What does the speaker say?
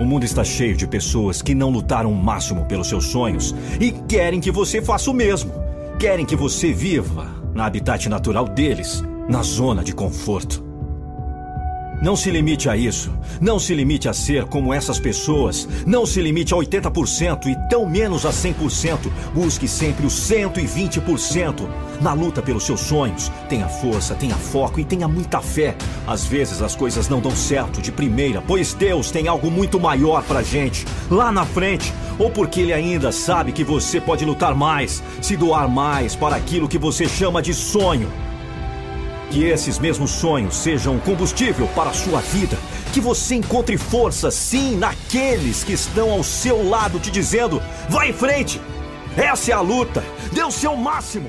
O mundo está cheio de pessoas que não lutaram o máximo pelos seus sonhos e querem que você faça o mesmo. Querem que você viva na habitat natural deles, na zona de conforto. Não se limite a isso. Não se limite a ser como essas pessoas. Não se limite a 80% e tão menos a 100%. Busque sempre os 120%. Na luta pelos seus sonhos, tenha força, tenha foco e tenha muita fé. Às vezes as coisas não dão certo de primeira, pois Deus tem algo muito maior pra gente, lá na frente. Ou porque Ele ainda sabe que você pode lutar mais, se doar mais para aquilo que você chama de sonho. Que esses mesmos sonhos sejam combustível para a sua vida. Que você encontre força, sim, naqueles que estão ao seu lado te dizendo: vai em frente! Essa é a luta! Dê o seu máximo!